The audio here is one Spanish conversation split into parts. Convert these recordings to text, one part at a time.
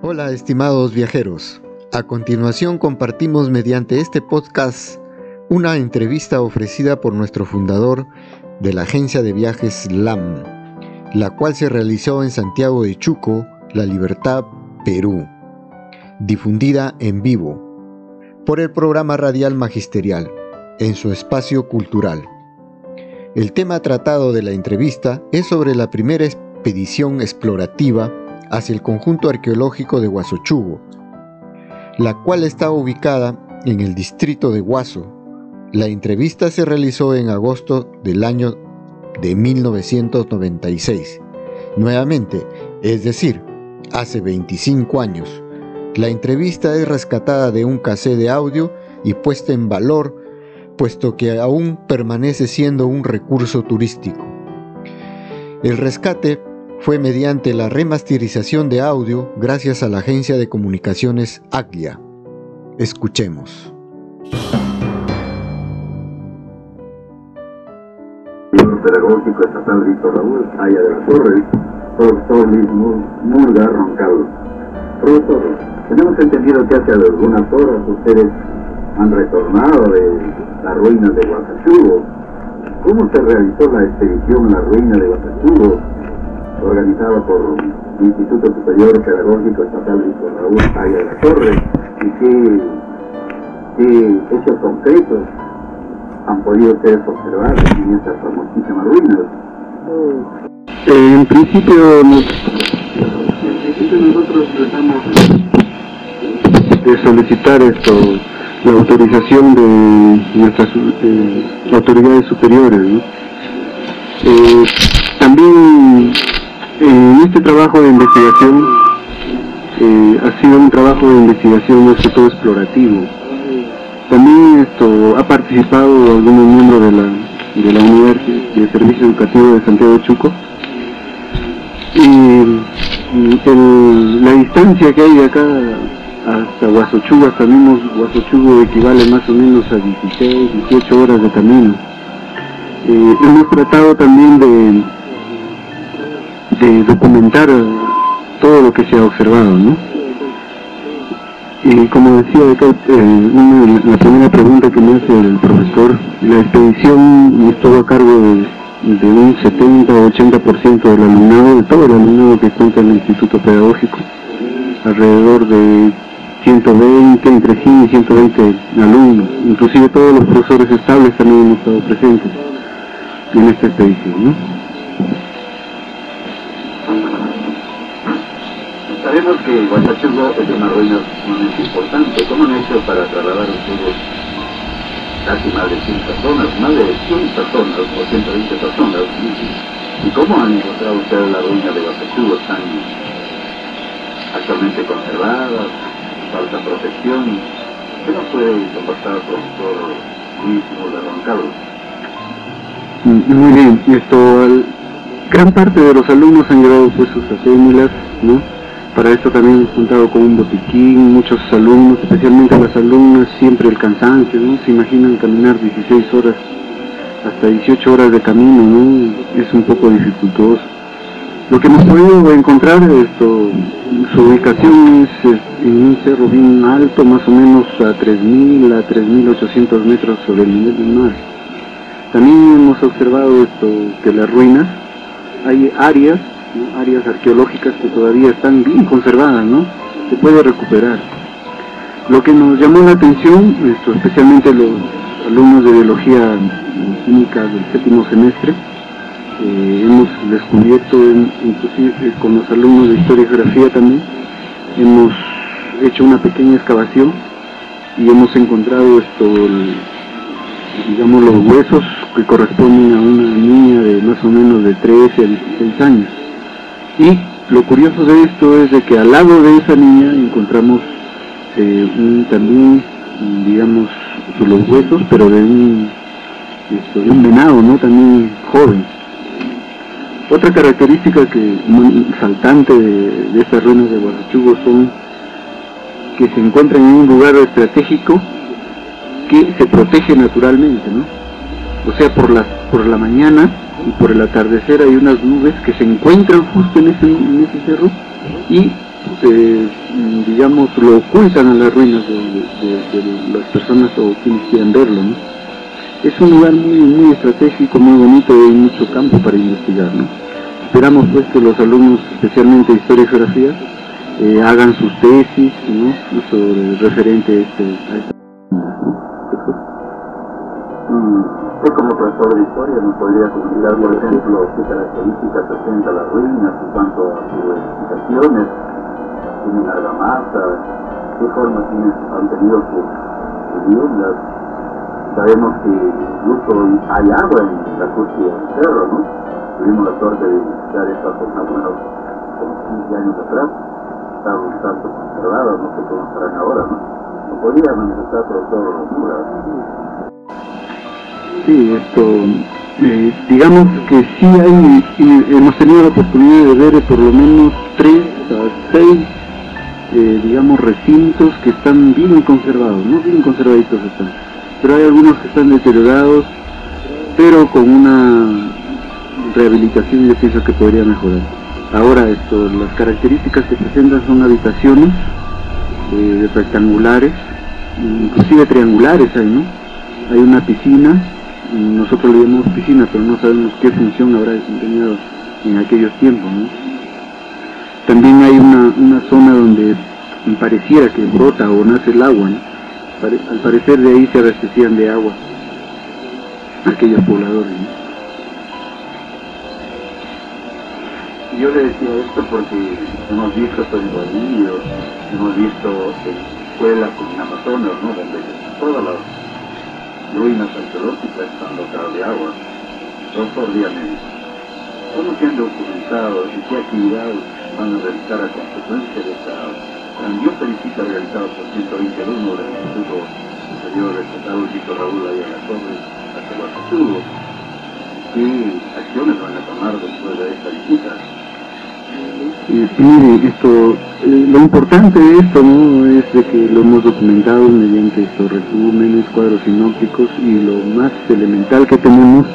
Hola estimados viajeros. A continuación compartimos mediante este podcast una entrevista ofrecida por nuestro fundador de la agencia de viajes LAM, la cual se realizó en Santiago de Chuco, La Libertad, Perú, difundida en vivo por el programa radial magisterial en su espacio cultural. El tema tratado de la entrevista es sobre la primera expedición explorativa hacia el conjunto arqueológico de Huasochugo, la cual está ubicada en el distrito de Huaso. La entrevista se realizó en agosto del año de 1996. Nuevamente, es decir, hace 25 años. La entrevista es rescatada de un cassette de audio y puesta en valor, puesto que aún permanece siendo un recurso turístico. El rescate fue mediante la remasterización de audio gracias a la agencia de comunicaciones Aglia. Escuchemos. pedagógico estatal Víctor Raúl, Aya de la Torre, profesor Luis Murga Roncal. Profesor, tenemos entendido que hace algunas horas ustedes han retornado de la ruina de Guatachugo. ¿Cómo se realizó la expedición a la ruina de Guatachugo? Organizado por el Instituto Superior Pedagógico Estatal Víctor Raúl Aya de la Torre y qué, qué hechos concretos han podido ustedes observar en estas famosísimas ruinas. Eh, en principio, en principio nosotros tratamos de solicitar esto la autorización de nuestras eh, autoridades superiores. ¿no? Eh, también en este trabajo de investigación eh, ha sido un trabajo de investigación más que todo explorativo. También esto ha participado algunos miembros de la, de la unidad de servicio educativo de Santiago de Chuco. Y la distancia que hay de acá hasta Huasochugo, hasta mismo Huasochugo equivale más o menos a 16, 18 horas de camino. Eh, hemos tratado también de de documentar todo lo que se ha observado, ¿no? Y como decía eh, la primera pregunta que me hace el profesor, la expedición estuvo a cargo de, un 70 o 80% del alumnado, de todo el alumnado que cuenta en el Instituto Pedagógico, alrededor de 120, entre 100 y 120 alumnos, inclusive todos los profesores estables también hemos estado presentes en esta expedición, ¿no? Sabemos que Guatachugo es una ruina sumamente importante. ¿Cómo han hecho para trasladar ustedes casi más de 100 personas, más de 100 personas o 120 personas? ¿Y cómo han encontrado ustedes la ruina de Guatachugo tan actualmente conservada, falta protección? ¿Qué nos puede compartir profesor Luis de Ron Muy bien, esto, gran parte de los alumnos han llevado pues sus acémulas, ¿no? Para esto también hemos contado con un botiquín, muchos alumnos, especialmente las alumnas, siempre el cansancio, ¿no? Se imaginan caminar 16 horas, hasta 18 horas de camino, ¿no? Es un poco dificultoso. Lo que hemos podido encontrar, esto, su ubicación es en un cerro bien alto, más o menos a 3.000 a 3.800 metros sobre el nivel del mar. También hemos observado esto, que las ruinas, hay áreas áreas arqueológicas que todavía están bien conservadas, ¿no? Se puede recuperar. Lo que nos llamó la atención, esto, especialmente los alumnos de biología química del séptimo semestre, eh, hemos descubierto, inclusive eh, con los alumnos de historia y geografía también, hemos hecho una pequeña excavación y hemos encontrado esto, digamos, los huesos que corresponden a una niña de más o menos de 13 a 16 años. Y lo curioso de esto es de que al lado de esa niña encontramos eh, también, digamos, los huesos, pero de un, de un venado, ¿no? También joven. Otra característica que muy saltante de, de estas ruinas de Guarachugo son que se encuentran en un lugar estratégico que se protege naturalmente, ¿no? O sea, por la, por la mañana y por el atardecer hay unas nubes que se encuentran justo en ese, en ese cerro y eh, digamos, lo ocultan a las ruinas de, las personas o quienes quieran verlo. Es un lugar muy, muy estratégico, muy bonito y hay mucho campo para investigar. Esperamos pues que los alumnos, especialmente de Historia y Geografía, eh, hagan sus tesis ¿no? sobre referente este, a esta Usted como profesor de historia nos podría comunicar, por ejemplo, qué características presenta las ruinas en cuanto a sus edificaciones, tienen argamasa, qué forma tienen, han tenido sus viviendas. Sabemos que incluso hay agua en la cúspide del cerro, ¿no? Tuvimos la suerte de visitar esta zona unos 15 años atrás, estaba un tanto conservada, no sé cómo estarán ahora, ¿no? ¿No podría manifestar, profesor Mura? Sí, esto, eh, digamos que sí hay, hemos tenido la oportunidad de ver por lo menos tres a seis, eh, digamos, recintos que están bien conservados, no bien conservaditos están, pero hay algunos que están deteriorados, pero con una rehabilitación yo pienso que podría mejorar. Ahora esto, las características que presentan son habitaciones eh, rectangulares, inclusive triangulares hay, ¿no? Hay una piscina, nosotros le llamamos piscina, pero no sabemos qué función habrá desempeñado en aquellos tiempos. ¿no? También hay una, una, zona donde pareciera que brota o nace el agua. ¿no? Al parecer de ahí se abastecían de agua aquellos pobladores. ¿no? Yo le decía esto porque hemos visto Bolivia, hemos visto escuelas en Amazonas, ¿no? donde todas ruinas arqueológicas están dotadas de agua. Doctor, dígame, ¿cómo se han documentado y qué actividades van a realizar a consecuencia de esta grandiosa visita realizada por 120 alumnos del Instituto Superior Estatal Víctor Raúl la Torre hasta Guacachugo? ¿Qué acciones van a tomar después de esta visita? Mire, esto, eh, lo importante de esto ¿no? es de que lo hemos documentado mediante estos resúmenes, cuadros sinópticos y lo más elemental que tenemos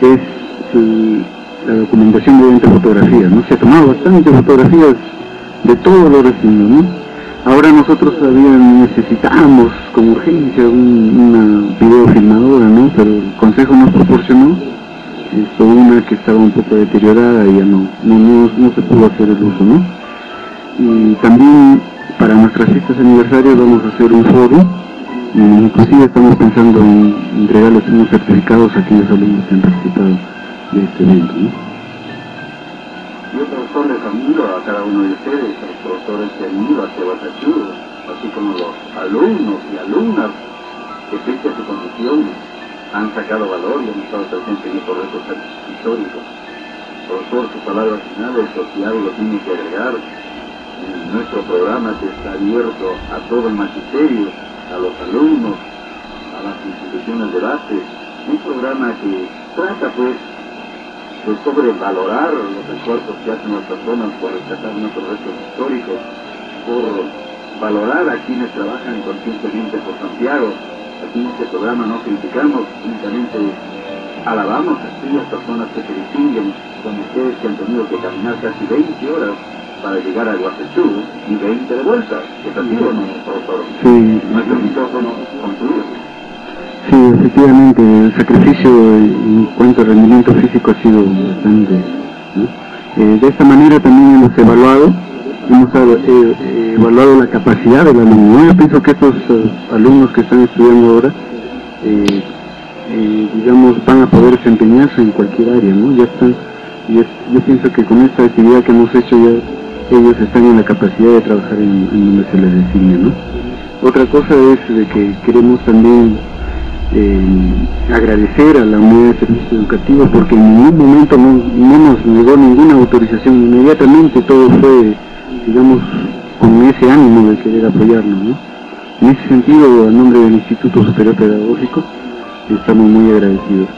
es la documentación mediante fotografías. ¿no? Se ha tomado fotografías de todos los recintos. ¿no? Ahora nosotros todavía necesitamos con urgencia un, una videofilmadora, ¿no? pero el Consejo nos proporcionó esto una que estaba un poco deteriorada y ya no, no, no, se pudo hacer el uso, ¿no? Y también para nuestras fiestas aniversarios vamos a hacer un foro, y inclusive estamos pensando en entregarles unos certificados a aquellos alumnos que han participado de este evento, ¿no? Yo, profesor, les admiro a cada uno de ustedes, a los profesores que han ido hacia Guatachudo, así como los alumnos y alumnas que pese a su condición han sacado valor y han estado presentes en estos retos históricos. Profesor, sus palabras finales, o si algo tiene que agregar, en nuestro programa que está abierto a todo el magisterio, a los alumnos, a las instituciones de base, un programa que trata pues de sobrevalorar los esfuerzos que hacen las personas por rescatar nuestros restos históricos, por valorar a quienes trabajan conscientemente por Santiago, Aquí en este programa no criticamos, únicamente alabamos a aquellas personas que se distinguen, como ustedes que han tenido que caminar casi 20 horas para llegar a Guasechú y 20 de vuelta. ¿Es así o no, profesor? Sí. Nuestro micrófono concluye. Sí, efectivamente, el sacrificio en cuanto al rendimiento físico ha sido bastante. Eh, de esta manera también hemos evaluado hemos eh, evaluado la capacidad del alumno. Yo pienso que estos eh, alumnos que están estudiando ahora, eh, digamos, van a poder desempeñarse en cualquier área, ¿no? Ya están, yo pienso que con esta actividad que hemos hecho ya ellos están en la capacidad de trabajar en, donde se les designe, ¿no? Otra cosa es de que queremos también agradecer a la unidad de servicio educativo porque en ningún momento no nos negó ninguna autorización, inmediatamente todo fue digamos, con ese ánimo de querer apoyarnos. ¿no? En ese sentido, a nombre del Instituto Superior Pedagógico, estamos muy agradecidos.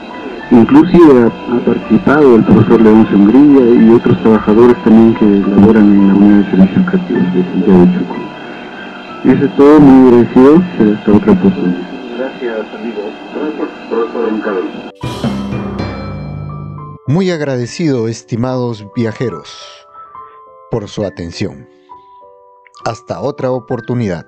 Inclusive ha, participado el profesor León Hungría y otros trabajadores también que laboran en la Unidad de Servicios Educativos de Santiago de Chuco. Eso es todo, muy agradecido, hasta otra oportunidad. Gracias, amigo. Gracias, profesor Muy agradecido, estimados viajeros por su atención. Hasta otra oportunidad.